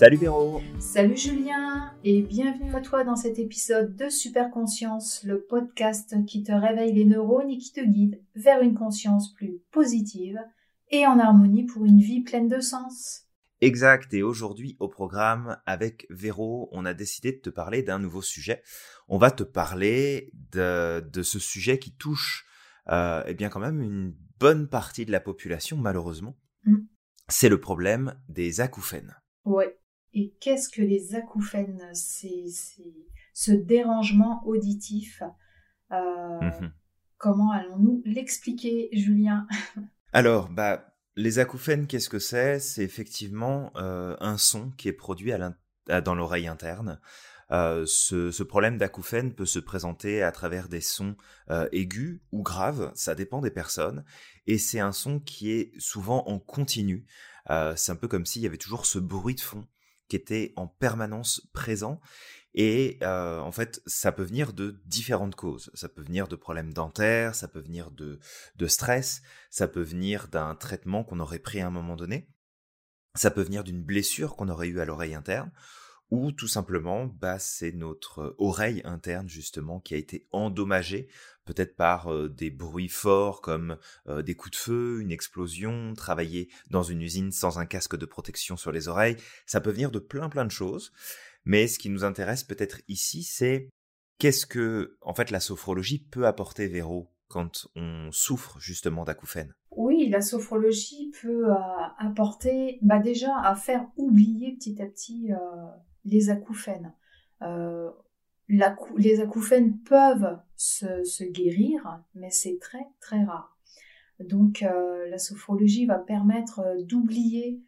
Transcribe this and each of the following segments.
Salut Véro Salut Julien et bienvenue à toi dans cet épisode de Super Conscience, le podcast qui te réveille les neurones et qui te guide vers une conscience plus positive et en harmonie pour une vie pleine de sens. Exact, et aujourd'hui au programme avec Véro, on a décidé de te parler d'un nouveau sujet. On va te parler de, de ce sujet qui touche euh, eh bien quand même une bonne partie de la population malheureusement. Mm. C'est le problème des acouphènes. Ouais. Et qu'est-ce que les acouphènes C'est ce dérangement auditif. Euh, mmh comment allons-nous l'expliquer, Julien? Alors, bah, les acouphènes, qu'est-ce que c'est? C'est effectivement euh, un son qui est produit à dans l'oreille interne. Euh, ce, ce, problème d'acouphène peut se présenter à travers des sons euh, aigus ou graves, ça dépend des personnes, et c'est un son qui est souvent en continu. Euh, c'est un peu comme s'il y avait toujours ce bruit de fond était en permanence présent. Et euh, en fait, ça peut venir de différentes causes. Ça peut venir de problèmes dentaires, ça peut venir de, de stress, ça peut venir d'un traitement qu'on aurait pris à un moment donné, ça peut venir d'une blessure qu'on aurait eue à l'oreille interne, ou tout simplement, bah, c'est notre oreille interne justement qui a été endommagée, peut-être par des bruits forts comme des coups de feu, une explosion, travailler dans une usine sans un casque de protection sur les oreilles. Ça peut venir de plein plein de choses. Mais ce qui nous intéresse peut-être ici, c'est qu'est-ce que, en fait, la sophrologie peut apporter, Véro, quand on souffre justement d'acouphènes? Oui, la sophrologie peut apporter, bah déjà, à faire oublier petit à petit les acouphènes. Euh, les acouphènes peuvent se, guérir, mais c'est très très rare. Donc euh, la sophrologie va permettre euh, d'oublier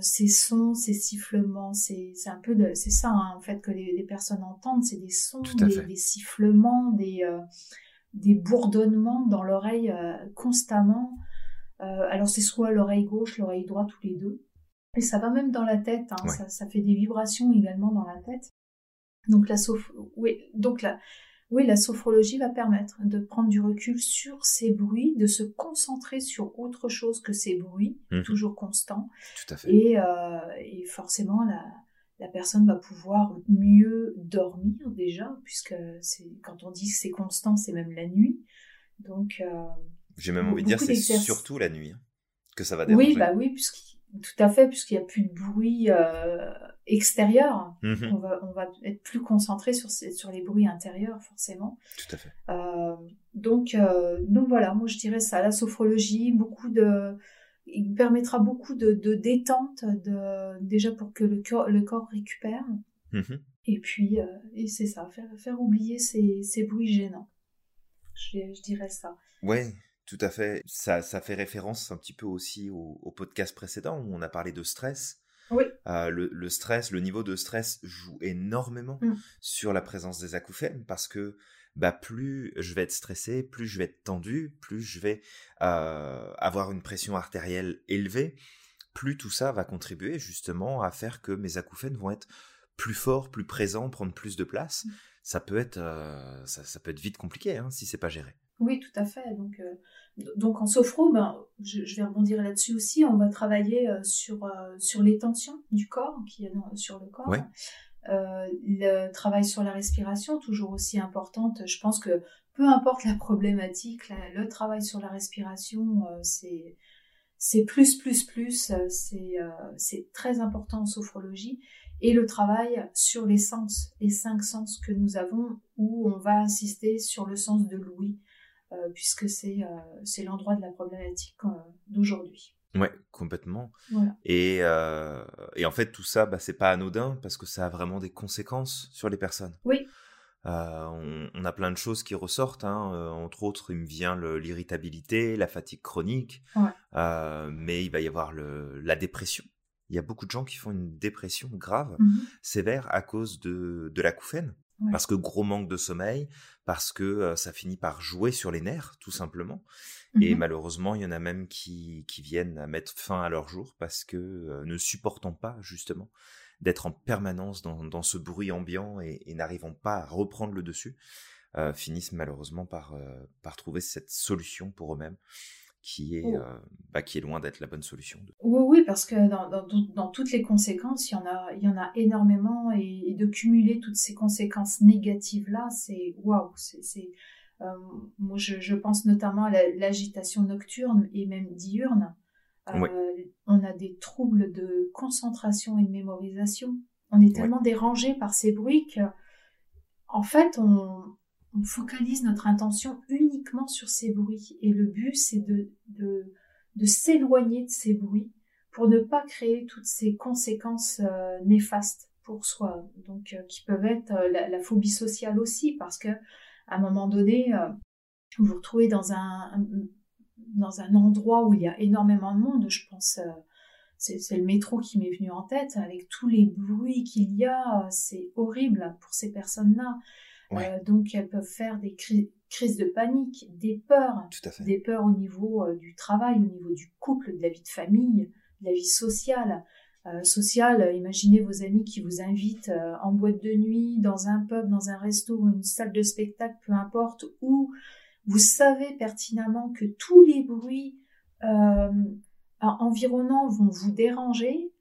ces sons, ces sifflements, c'est un peu de, c'est ça hein, en fait que les, personnes entendent, c'est des sons, des, sifflements, des, des bourdonnements dans l'oreille constamment. alors c'est soit l'oreille gauche, l'oreille droite, tous les deux. Et ça va même dans la tête, hein. ça, fait des vibrations également dans la tête. Donc la, oui, donc la, oui, la sophrologie va permettre de prendre du recul sur ces bruits, de se concentrer sur autre chose que ces bruits, mmh. toujours constants. Tout à fait. Et, euh, et forcément, la, la, personne va pouvoir mieux dormir déjà, puisque quand on dit que c'est constant, c'est même la nuit. Donc, euh, j'ai même envie de dire c'est surtout la nuit hein, que ça va déranger. Oui, bah oui, puisqu'il tout à fait, puisqu'il n'y a plus de bruit euh, extérieur. Mhm. On, va, on va être plus concentré sur, sur les bruits intérieurs, forcément. Tout à fait. Euh, donc, euh, donc voilà, moi je dirais ça, la sophrologie, beaucoup de... Il permettra beaucoup de, de détente, de, déjà pour que le corps, le corps récupère. Mhm. Et puis, et c'est ça, faire, faire oublier ces, ces bruits gênants. Je, je dirais ça. Ouais, tout à fait. Ça, ça fait référence un petit peu aussi au, podcast précédent où on a parlé de stress. Oui. Euh, le, stress, le niveau de stress joue énormément mm. sur la présence des acouphènes parce que bah, plus je vais être stressé, plus je vais être tendu, plus je vais euh, avoir une pression artérielle élevée, plus tout ça va contribuer justement à faire que mes acouphènes vont être plus forts, plus présents, prendre plus de place. Mm. Ça peut être, euh, ça, peut être vite compliqué hein, si c'est pas géré. Oui, tout à fait. Donc, euh, donc en sophro, ben, je, vais rebondir là-dessus aussi. On va travailler euh, sur, euh, sur les tensions du corps, qui est sur le corps. le travail sur la respiration, toujours aussi importante. Je pense que peu importe la problématique, le travail sur la respiration, c'est c'est plus, plus, plus, c'est très important en sophrologie et le travail sur les sens, les cinq sens que nous avons, où on va insister sur le sens de l'ouïe, euh, puisque c'est euh, c'est l'endroit de la problématique euh, d'aujourd'hui. Ouais, complètement. Et, et en fait, tout ça, bah, c'est pas anodin parce que ça a vraiment des conséquences sur les personnes. Oui. on, a plein de choses qui ressortent. Hein. entre autres, il me vient l'irritabilité, la fatigue chronique, mais il va y avoir le, la dépression. Il y a beaucoup de gens qui font une dépression grave, mmh sévère, à cause de, de l'acouphène. Parce que gros manque de sommeil, parce que ça finit par jouer sur les nerfs, tout simplement. Et mmh malheureusement, il y en a même qui, qui viennent à mettre fin à leur jour parce que ne supportant pas, justement, d'être en permanence dans, dans, ce bruit ambiant et, et n'arrivant pas à reprendre le dessus, finissent malheureusement par, par trouver cette solution pour eux-mêmes qui est, Oh. euh, bah, qui est loin d'être la bonne solution. Oui, oui, parce que dans, dans, dans toutes les conséquences, il y en a, il y en a énormément et, et de cumuler toutes ces conséquences négatives-là, c'est waouh. C'est, euh, moi, je, je pense notamment à la- l'agitation nocturne et même diurne. Euh, Oui. On a des troubles de concentration et de mémorisation. On est tellement dérangé par ces bruits que, en fait, on, on focalise notre intention uniquement sur ces bruits. Et le but, c'est de, de, s'éloigner de ces bruits pour ne pas créer toutes ces conséquences euh, néfastes pour soi. Donc, euh, qui peuvent être euh, la, phobie sociale aussi, parce que à un moment donné, vous vous retrouvez dans un, dans un endroit où il y a énormément de monde. Je pense, c'est le métro qui m'est venu en tête, avec tous les bruits qu'il y a, c'est horrible pour ces personnes-là. Ouais. Euh, donc, elles peuvent faire des cri- crises de panique, des peurs, Tout à fait. des peurs au niveau euh, du travail, au niveau du couple, de la vie de famille, de la vie sociale. Euh, sociale, imaginez vos amis qui vous invitent en boîte de nuit, dans un pub, dans un resto, une salle de spectacle, peu importe, où vous savez pertinemment que tous les bruits environnants vont vous déranger.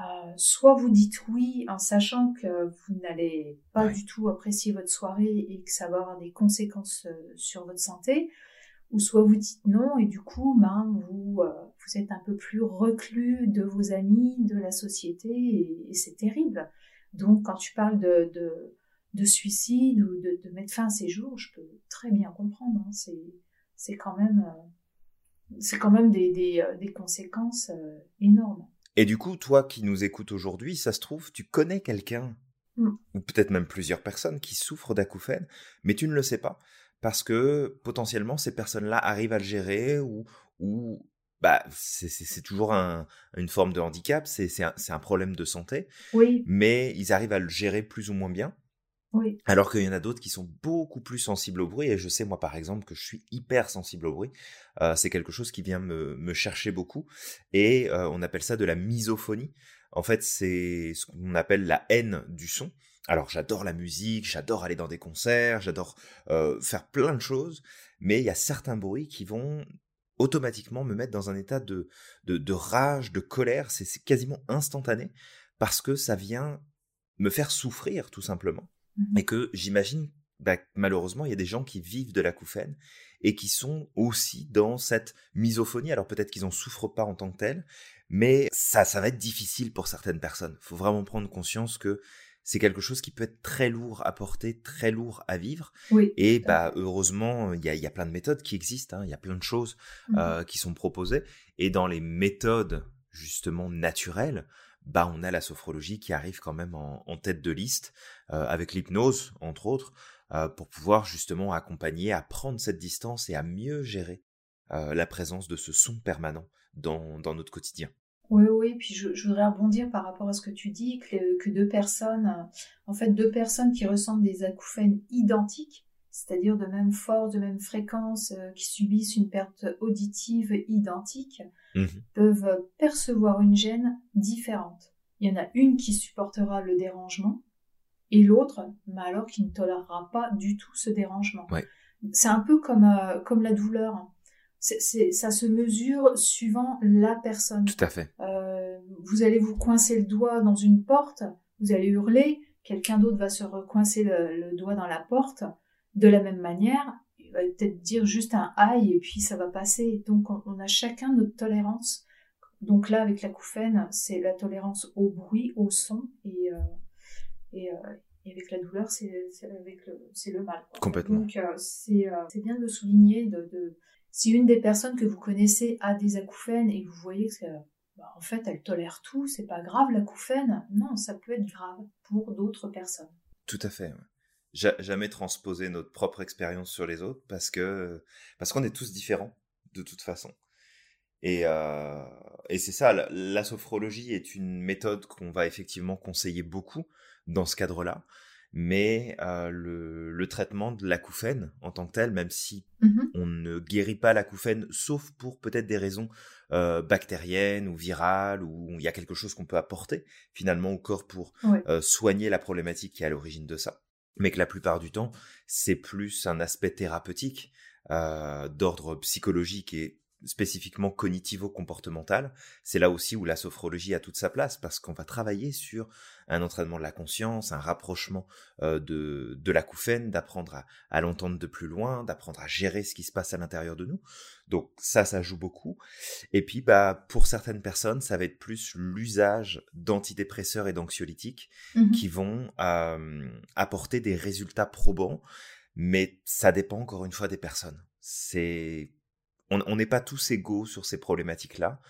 Euh, soit vous dites oui en sachant que vous n'allez pas du tout apprécier votre soirée et que ça va avoir des conséquences euh, sur votre santé, ou soit vous dites non et du coup ben, vous, euh, vous êtes un peu plus reclus de vos amis, de la société et, et c'est terrible. Donc quand tu parles de, de, de suicide ou de, de mettre fin à ces jours, je peux très bien comprendre. hein. C'est, c'est quand même, c'est quand même des, des, des conséquences énormes. Et du coup, toi qui nous écoutes aujourd'hui, ça se trouve, tu connais quelqu'un, Mm. ou peut-être même plusieurs personnes qui souffrent d'acouphènes, mais tu ne le sais pas, parce que potentiellement ces personnes-là arrivent à le gérer, ou, ou bah, c'est- toujours un- une forme de handicap, c'est un, c'est un problème de santé, Oui, mais ils arrivent à le gérer plus ou moins bien. Alors qu'il y en a d'autres qui sont beaucoup plus sensibles au bruit, et je sais moi par exemple que je suis hyper sensible au bruit. Euh, c'est quelque chose qui vient me, chercher beaucoup, et euh, on appelle ça de la misophonie. En fait, c'est ce qu'on appelle la haine du son. Alors j'adore la musique, j'adore aller dans des concerts, j'adore euh, faire plein de choses, mais il y a certains bruits qui vont automatiquement me mettre dans un état de, rage, de colère, c'est quasiment instantané, parce que ça vient me faire souffrir tout simplement Mhm. et que j'imagine bah, malheureusement il y a des gens qui vivent de l'acouphène et qui sont aussi dans cette misophonie. Alors peut-être qu'ils en souffrent pas en tant que tels, mais ça, ça va être difficile pour certaines personnes. Il faut vraiment prendre conscience que c'est quelque chose qui peut être très lourd à porter, très lourd à vivre. oui. Et bah heureusement, il y a, il y a plein de méthodes qui existent, hein, il y a plein de choses Mhm. euh, qui sont proposées. Et dans les méthodes justement naturelles, bah on a la sophrologie qui arrive quand même en, tête de liste, euh, avec l'hypnose entre autres, euh, pour pouvoir justement accompagner à prendre cette distance et à mieux gérer euh, la présence de ce son permanent dans, dans notre quotidien. Oui, oui, puis je, voudrais rebondir par rapport à ce que tu dis, que, que deux personnes, en fait, deux personnes qui ressentent des acouphènes identiques, c'est-à-dire de même force, de même fréquence, qui subissent une perte auditive identique, Mhm. peuvent percevoir une gêne différente. Il y en a une qui supportera le dérangement et l'autre, mais alors qui ne tolérera pas du tout ce dérangement. Ouais. C'est un peu comme, euh, comme la douleur. Ça se mesure suivant la personne. Tout à fait. Euh, vous allez vous coincer le doigt dans une porte, vous allez hurler, quelqu'un d'autre va se recoincer le, le doigt dans la porte. De la même manière, va peut-être dire juste un aïe et puis ça va passer. Donc on, on a chacun notre tolérance. Donc là, avec l'acouphène, c'est la tolérance au bruit, au son et, euh, et, euh, et avec la douleur, c'est le, c'est le mal. Complètement. Donc euh, c'est euh, c'est bien de souligner. De, de, si une des personnes que vous connaissez a des acouphènes et vous voyez que bah, en fait elle tolère tout, c'est pas grave l'acouphène, non, ça peut être grave pour d'autres personnes. Tout à fait. ouais. Ja- jamais transposer notre propre expérience sur les autres parce que parce qu'on est tous différents de toute façon. Et, euh, et c'est ça, la, la sophrologie est une méthode qu'on va effectivement conseiller beaucoup dans ce cadre-là. Mais euh, le, le traitement de l'acouphène en tant que tel, même si Mhm. on ne guérit pas l'acouphène, sauf pour peut-être des raisons euh, bactériennes ou virales, où il y a quelque chose qu'on peut apporter finalement au corps pour euh, soigner la problématique qui est à l'origine de ça. Mais que la plupart du temps, c'est plus un aspect thérapeutique, euh, d'ordre psychologique et spécifiquement cognitivo-comportemental, c'est là aussi où la sophrologie a toute sa place parce qu'on va travailler sur un entraînement de la conscience, un rapprochement euh, de, de l'acouphène, d'apprendre à, à l'entendre de plus loin, d'apprendre à gérer ce qui se passe à l'intérieur de nous. Donc ça, ça joue beaucoup. Et puis, bah, pour certaines personnes, ça va être plus l'usage d'antidépresseurs et d'anxiolytiques Mhm. qui vont euh, apporter des résultats probants, mais ça dépend encore une fois des personnes. C'est on n'est pas tous égaux sur ces problématiques-là,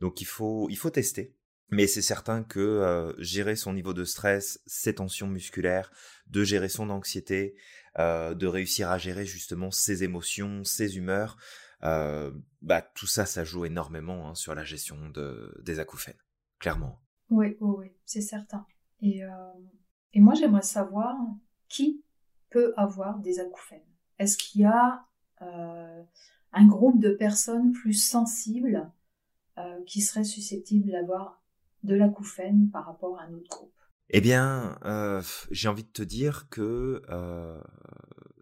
donc il faut il faut tester. Mais c'est certain que euh, gérer son niveau de stress, ses tensions musculaires, de gérer son anxiété, euh, de réussir à gérer justement ses émotions, ses humeurs, euh, bah tout ça, ça joue énormément hein, sur la gestion de, des acouphènes, clairement. Oui, oui, oui, c'est certain. Et, et moi, j'aimerais savoir qui peut avoir des acouphènes. Est-ce qu'il y a un groupe de personnes plus sensibles euh, qui seraient susceptibles d'avoir de l'acouphène par rapport à un autre groupe Eh bien, euh, j'ai envie de te dire que euh,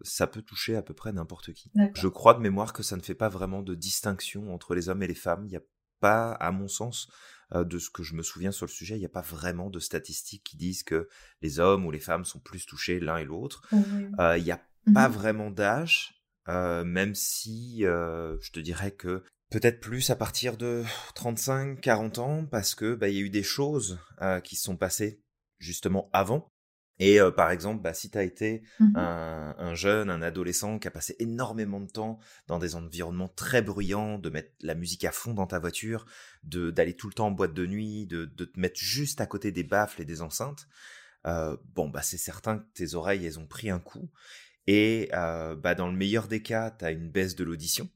ça peut toucher à peu près n'importe qui. Je crois de mémoire que ça ne fait pas vraiment de distinction entre les hommes et les femmes. Il n'y a pas, à mon sens, euh, de ce que je me souviens sur le sujet, il n'y a pas vraiment de statistiques qui disent que les hommes ou les femmes sont plus touchés l'un et l'autre. Euh, Il n'y a Mhm. pas vraiment d'âge, euh, même si euh, je te dirais que peut-être plus à partir de 35, 40 ans, parce que bah, il y a eu des choses euh, qui se sont passées justement avant. Et par exemple, bah, si tu as été Mhm. un, un jeune, un adolescent qui a passé énormément de temps dans des environnements très bruyants, de mettre la musique à fond dans ta voiture, de d'aller tout le temps en boîte de nuit, de, de te mettre juste à côté des baffles et des enceintes, bon bah c'est certain que tes oreilles elles ont pris un coup et euh, bah dans le meilleur des cas tu as une baisse de l'audition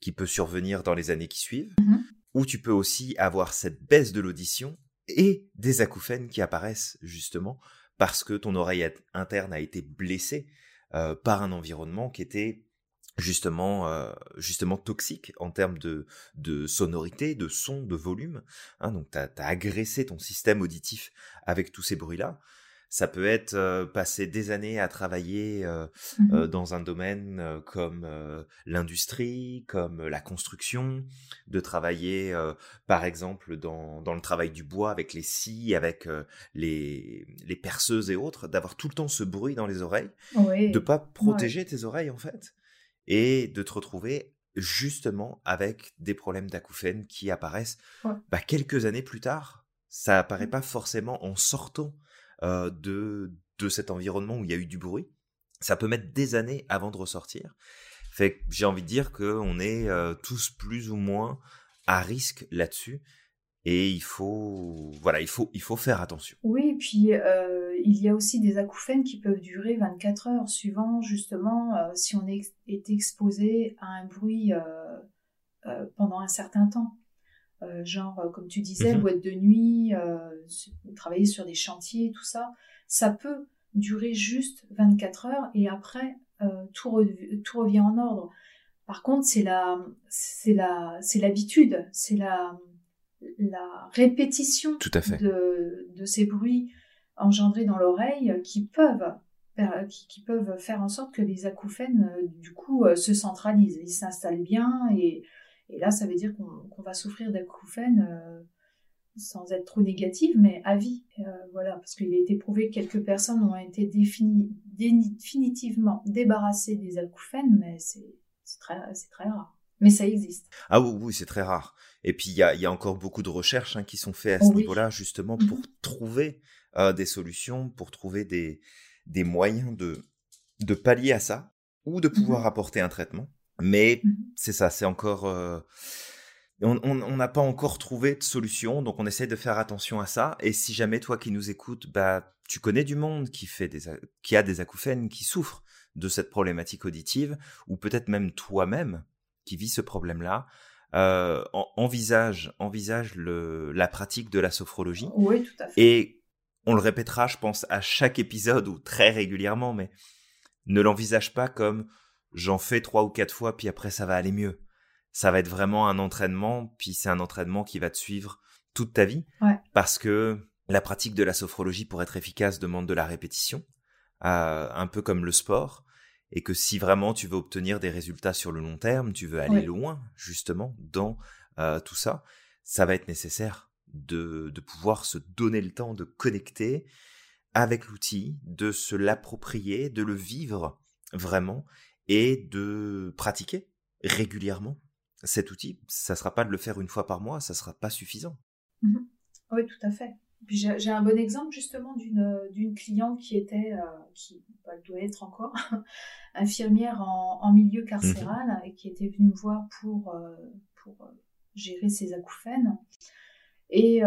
qui peut survenir dans les années qui suivent Mhm. ou tu peux aussi avoir cette baisse de l'audition et des acouphènes qui apparaissent justement parce que ton oreille interne a été blessée euh, par un environnement qui était justement euh, justement toxique en termes de, de sonorité, de son, de volume. Hein, donc tu as, agressé ton système auditif avec tous ces bruits-là. Ça peut être euh, passer des années à travailler euh, euh, dans un domaine comme l'industrie, comme la construction, de travailler par exemple dans, dans le travail du bois avec les scies, avec les, les perceuses et autres, d'avoir tout le temps ce bruit dans les oreilles, Oui. de pas protéger tes oreilles en fait, et de te retrouver justement avec des problèmes d'acouphènes qui apparaissent Ouais. bah, quelques années plus tard. Ça apparaît Mm. pas forcément en sortant euh, de, de cet environnement où il y a eu du bruit. Ça peut mettre des années avant de ressortir. Fait j'ai envie de dire qu'on est euh, tous plus ou moins à risque là-dessus. Et il faut, voilà, il faut, il faut faire attention. Oui, puis euh, il y a aussi des acouphènes qui peuvent durer 24 heures, suivant justement si on est, exposé à un bruit pendant un certain temps. Euh, genre, euh, comme tu disais, Mhm. boîte de nuit, euh, travailler sur des chantiers, tout ça, ça peut durer juste 24 heures et après, tout, tout revient en ordre. Par contre, c'est la, c'est la, c'est l'habitude, c'est la, la répétition Tout à fait. de, de ces bruits engendrés dans l'oreille qui peuvent faire- qui, qui peuvent faire en sorte que les acouphènes du coup se centralisent, ils s'installent bien et, et là ça veut dire qu'on va souffrir d'acouphènes euh, sans être trop négative mais à vie Euh, voilà parce qu'il a été prouvé que quelques personnes ont été défini- définitivement débarrassées des acouphènes mais c'est très très rare mais ça existe Ah oui, oui, c'est très rare. Et puis il y a, y a encore beaucoup de recherches hein, qui sont faites à Oh ce oui. niveau-là, justement Mhm. pour trouver euh, des solutions, pour trouver des, des moyens de, de pallier à ça, ou de pouvoir Mhm. apporter un traitement. Mais Mhm. c'est ça, c'est encore... euh, on n'a pas encore trouvé de solution, donc on essaie de faire attention à ça. Et si jamais toi qui nous écoutes, bah, tu connais du monde qui, fait des, a- qui a des acouphènes, qui souffre de cette problématique auditive, ou peut-être même toi-même qui vis ce problème-là, euh, en- envisage, envisage le, la pratique de la sophrologie. oui tout à fait Et on le répétera, je pense, à chaque épisode ou très régulièrement, mais ne l'envisage pas comme j'en fais trois ou quatre fois, puis après ça va aller mieux. Ça va être vraiment un entraînement, puis c'est un entraînement qui va te suivre toute ta vie, Ouais. parce que la pratique de la sophrologie, pour être efficace, demande de la répétition, euh, un peu comme le sport. et que si vraiment tu veux obtenir des résultats sur le long terme, tu veux aller loin justement dans euh, tout ça, ça va être nécessaire de, de pouvoir se donner le temps de connecter avec l'outil, de se l'approprier, de le vivre vraiment et de pratiquer régulièrement cet outil. Ça ne sera pas de le faire une fois par mois, ça ne sera pas suffisant. Mmh oui, tout à fait. J'ai un bon exemple justement d'une cliente qui était, euh, qui bah, doit être encore, infirmière en, milieu carcéral mmh et qui était venue me voir pour, euh, pour euh, gérer ses acouphènes. Et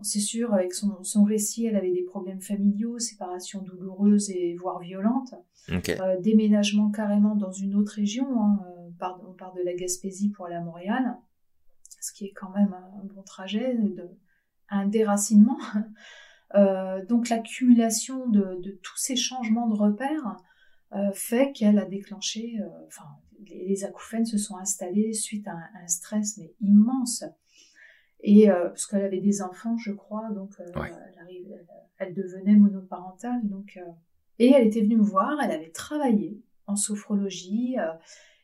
c'est sûr, avec son, son, récit, elle avait des problèmes familiaux, séparation douloureuse et voire violente, déménagement carrément dans une autre région. Hein, on part de la Gaspésie pour aller à Montréal, ce qui est quand même un bon trajet, de, un déracinement. Euh, donc l'accumulation de, tous ces changements de repères euh, fait qu'elle a déclenché, euh, enfin les, acouphènes se sont installés suite à un, stress mais immense. Et parce qu'elle avait des enfants, je crois, donc elle, elle, devenait monoparentale, donc et elle était venue me voir, elle avait travaillé en sophrologie,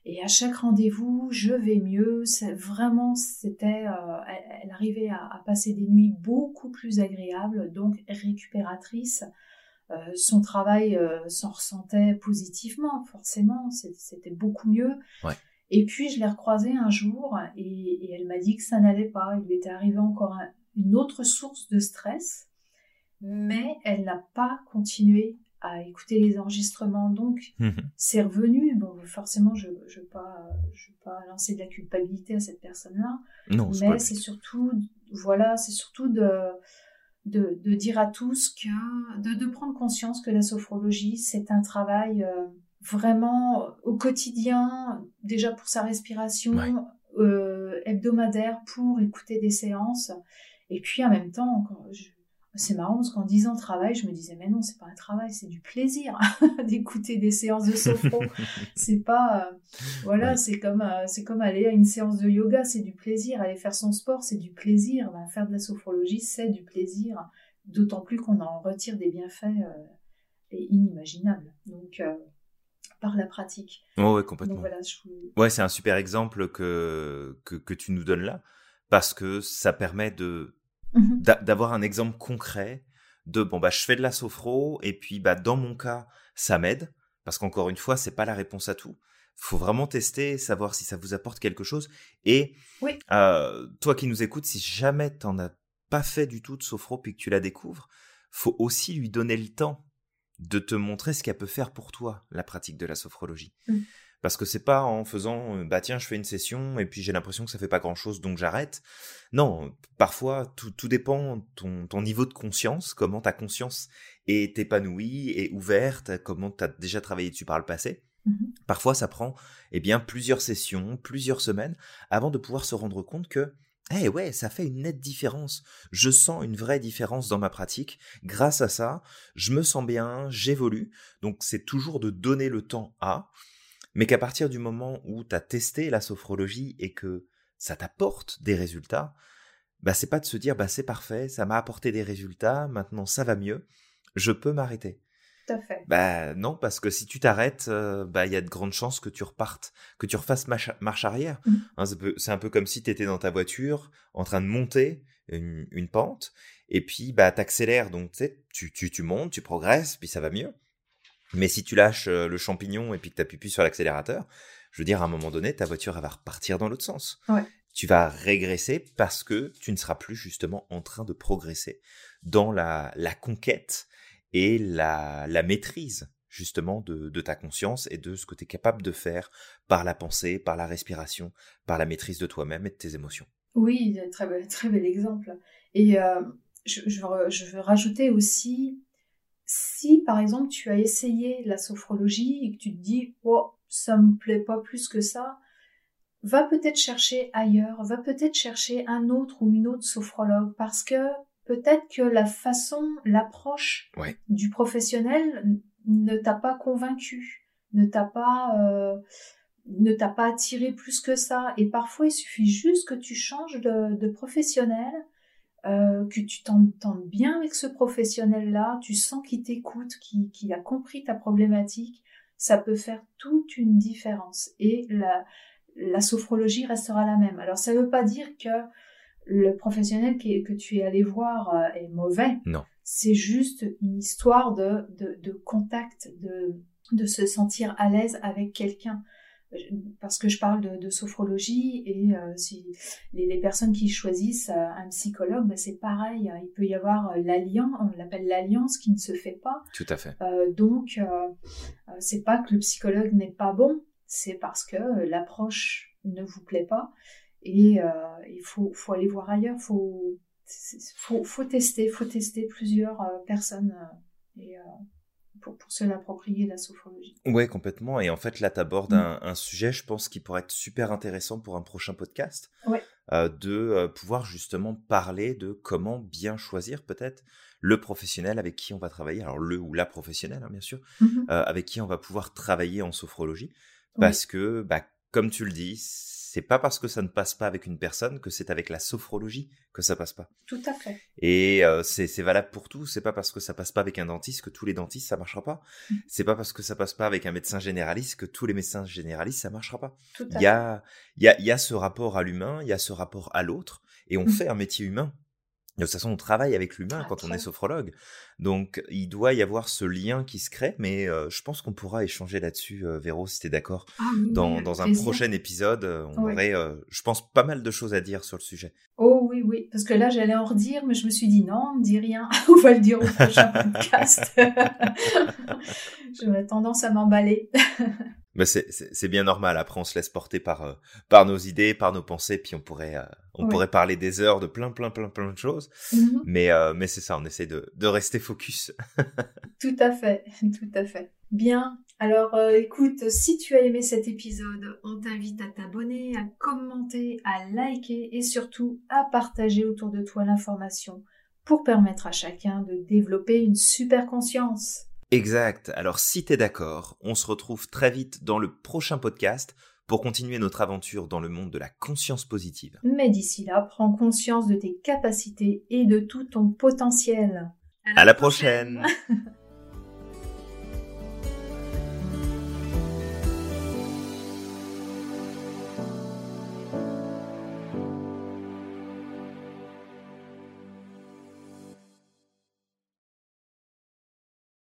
et à chaque rendez-vous, je vais mieux. Vraiment, c'était, euh, elle, arrivait à, passer des nuits beaucoup plus agréables, donc récupératrices. Euh, son travail euh, s'en ressentait positivement, forcément. C'était beaucoup mieux. Et puis je l'ai recroisée un jour et, elle m'a dit que ça n'allait pas. Il était arrivé encore une autre source de stress, mais elle n'a pas continué à écouter les enregistrements. Donc, mhm. c'est revenu. Bon, forcément, je ne veux, pas, je pas lancer de la culpabilité à cette personne-là. Non, mais c'est surtout, voilà, c'est surtout de, de, de, dire à tous que, de, de, prendre conscience que la sophrologie, c'est un travail euh, vraiment au quotidien, déjà pour sa respiration, euh, hebdomadaire pour écouter des séances. Et puis en même temps, je, c'est marrant parce qu'en disant travail, je me disais mais non, c'est pas un travail, c'est du plaisir d'écouter des séances de sophro. c'est pas euh, voilà, c'est comme euh, c'est comme aller à une séance de yoga, c'est du plaisir. Aller faire son sport, c'est du plaisir. Ben, faire de la sophrologie, c'est du plaisir. D'autant plus qu'on en retire des bienfaits inimaginables. Donc par la pratique. Oh, ouais, complètement. voilà, Ouais, c'est un super exemple que, que que tu nous donnes là parce que ça permet de Mmh d'avoir un exemple concret de bon bah je fais de la sophro et puis bah dans mon cas ça m'aide parce qu'encore une fois c'est pas la réponse à tout faut vraiment tester savoir si ça vous apporte quelque chose et euh, toi qui nous écoutes si jamais t'en as pas fait du tout de sophro puis que tu la découvres faut aussi lui donner le temps de te montrer ce qu'elle peut faire pour toi la pratique de la sophrologie mmh parce que c'est pas en faisant euh, bah tiens je fais une session et puis j'ai l'impression que ça fait pas grand chose donc j'arrête. Non, parfois tout, tout dépend ton, ton niveau de conscience, comment ta conscience est épanouie et ouverte, comment tu as déjà travaillé dessus par le passé. Mmh parfois ça prend eh bien plusieurs sessions, plusieurs semaines avant de pouvoir se rendre compte que eh ouais, ça fait une nette différence. Je sens une vraie différence dans ma pratique. Grâce à ça, je me sens bien, j'évolue. Donc c'est toujours de donner le temps à mais qu'à partir du moment où tu as testé la sophrologie et que ça t'apporte des résultats, bah c'est pas de se dire bah c'est parfait, ça m'a apporté des résultats, maintenant ça va mieux, je peux m'arrêter. Tout à fait. Bah non, parce que si tu t'arrêtes, euh, bah il y a de grandes chances que tu repartes, que tu refasses marche, arrière. Mmh. Hein, c'est un peu comme si tu étais dans ta voiture en train de monter une, pente et puis bah t'accélères, donc tu, tu, tu montes, tu progresses, puis ça va mieux. Mais si tu lâches euh, le champignon et puis que tu appuies plus sur l'accélérateur, je veux dire, à un moment donné, ta voiture va repartir dans l'autre sens. Tu vas régresser parce que tu ne seras plus justement en train de progresser dans la, la conquête et la, maîtrise justement de, ta conscience et de ce que tu es capable de faire par la pensée, par la respiration, par la maîtrise de toi-même et de tes émotions. Oui, très bel, très bel exemple. Et euh, je, je, je veux rajouter aussi si par exemple tu as essayé la sophrologie et que tu te dis oh ça me plaît pas plus que ça, va peut-être chercher ailleurs, va peut-être chercher un autre ou une autre sophrologue parce que peut-être que la façon, l'approche du professionnel ne t'a pas convaincu, ne t'a pas euh, ne t'a pas attiré plus que ça. Et parfois, il suffit juste que tu changes de professionnel euh, que tu t'entends bien avec ce professionnel-là, tu sens qu'il t'écoute, qu'il a compris ta problématique, ça peut faire toute une différence. Et la, la sophrologie restera la même. Alors ça ne veut pas dire que le professionnel que tu es allé voir euh, est mauvais. Non. C'est juste une histoire de, de, de contact, de, de se sentir à l'aise avec quelqu'un parce que je parle de, sophrologie et euh, si les, personnes qui choisissent euh, un psychologue, ben c'est pareil. Hein. Il peut y avoir l'alliance, on l'appelle l'alliance qui ne se fait pas. Tout à fait. Donc, c'est pas que le psychologue n'est pas bon, c'est parce que l'approche ne vous plaît pas et il faut, faut aller voir ailleurs. Faut, faut, faut tester, faut tester plusieurs personnes et pour, se l'approprier, la sophrologie. Ouais, complètement. Et en fait, là, tu abordes mm. un, sujet, je pense, qui pourrait être super intéressant pour un prochain podcast. Euh, de euh, pouvoir justement parler de comment bien choisir peut-être le professionnel avec qui on va travailler. Alors, le ou la professionnelle, hein, bien sûr, mm-hmm. euh, avec qui on va pouvoir travailler en sophrologie. Parce que, bah, comme tu le dis, c'est pas parce que ça ne passe pas avec une personne que c'est avec la sophrologie que ça passe pas. Tout à fait. Et euh, c'est valable pour tout. C'est pas parce que ça passe pas avec un dentiste que tous les dentistes ça marchera pas. Mm. C'est pas parce que ça passe pas avec un médecin généraliste que tous les médecins généralistes ça marchera pas. Il y a, il y a, il y a ce rapport à l'humain, il y a ce rapport à l'autre, et on mm. fait un métier humain. De toute façon, on travaille avec l'humain quand on est sophrologue. Donc, il doit y avoir ce lien qui se crée, mais euh, je pense qu'on pourra échanger là-dessus, euh, Véro, si t'es d'accord. Ah dans, dans un prochain épisode, euh, on aurait, je pense, pas mal de choses à dire sur le sujet. Oh oui, oui, parce que là, j'allais en redire, mais je me suis dit non, on ne dit rien, on va le dire au prochain podcast. J'aurais tendance à m'emballer. Mais c'est bien normal. Après, on se laisse porter par euh, par nos idées, par nos pensées, puis on pourrait euh, on pourrait parler des heures de plein plein plein plein de choses. Mm-hmm. Mais euh, mais c'est ça, on essaie de de rester focus. tout à fait, tout à fait. Bien. Alors, écoute, si tu as aimé cet épisode, on t'invite à t'abonner, à commenter, à liker et surtout à partager autour de toi l'information pour permettre à chacun de développer une super conscience. Exact. Alors si t'es d'accord, on se retrouve très vite dans le prochain podcast pour continuer notre aventure dans le monde de la conscience positive. Mais d'ici là, prends conscience de tes capacités et de tout ton potentiel. À la, prochaine.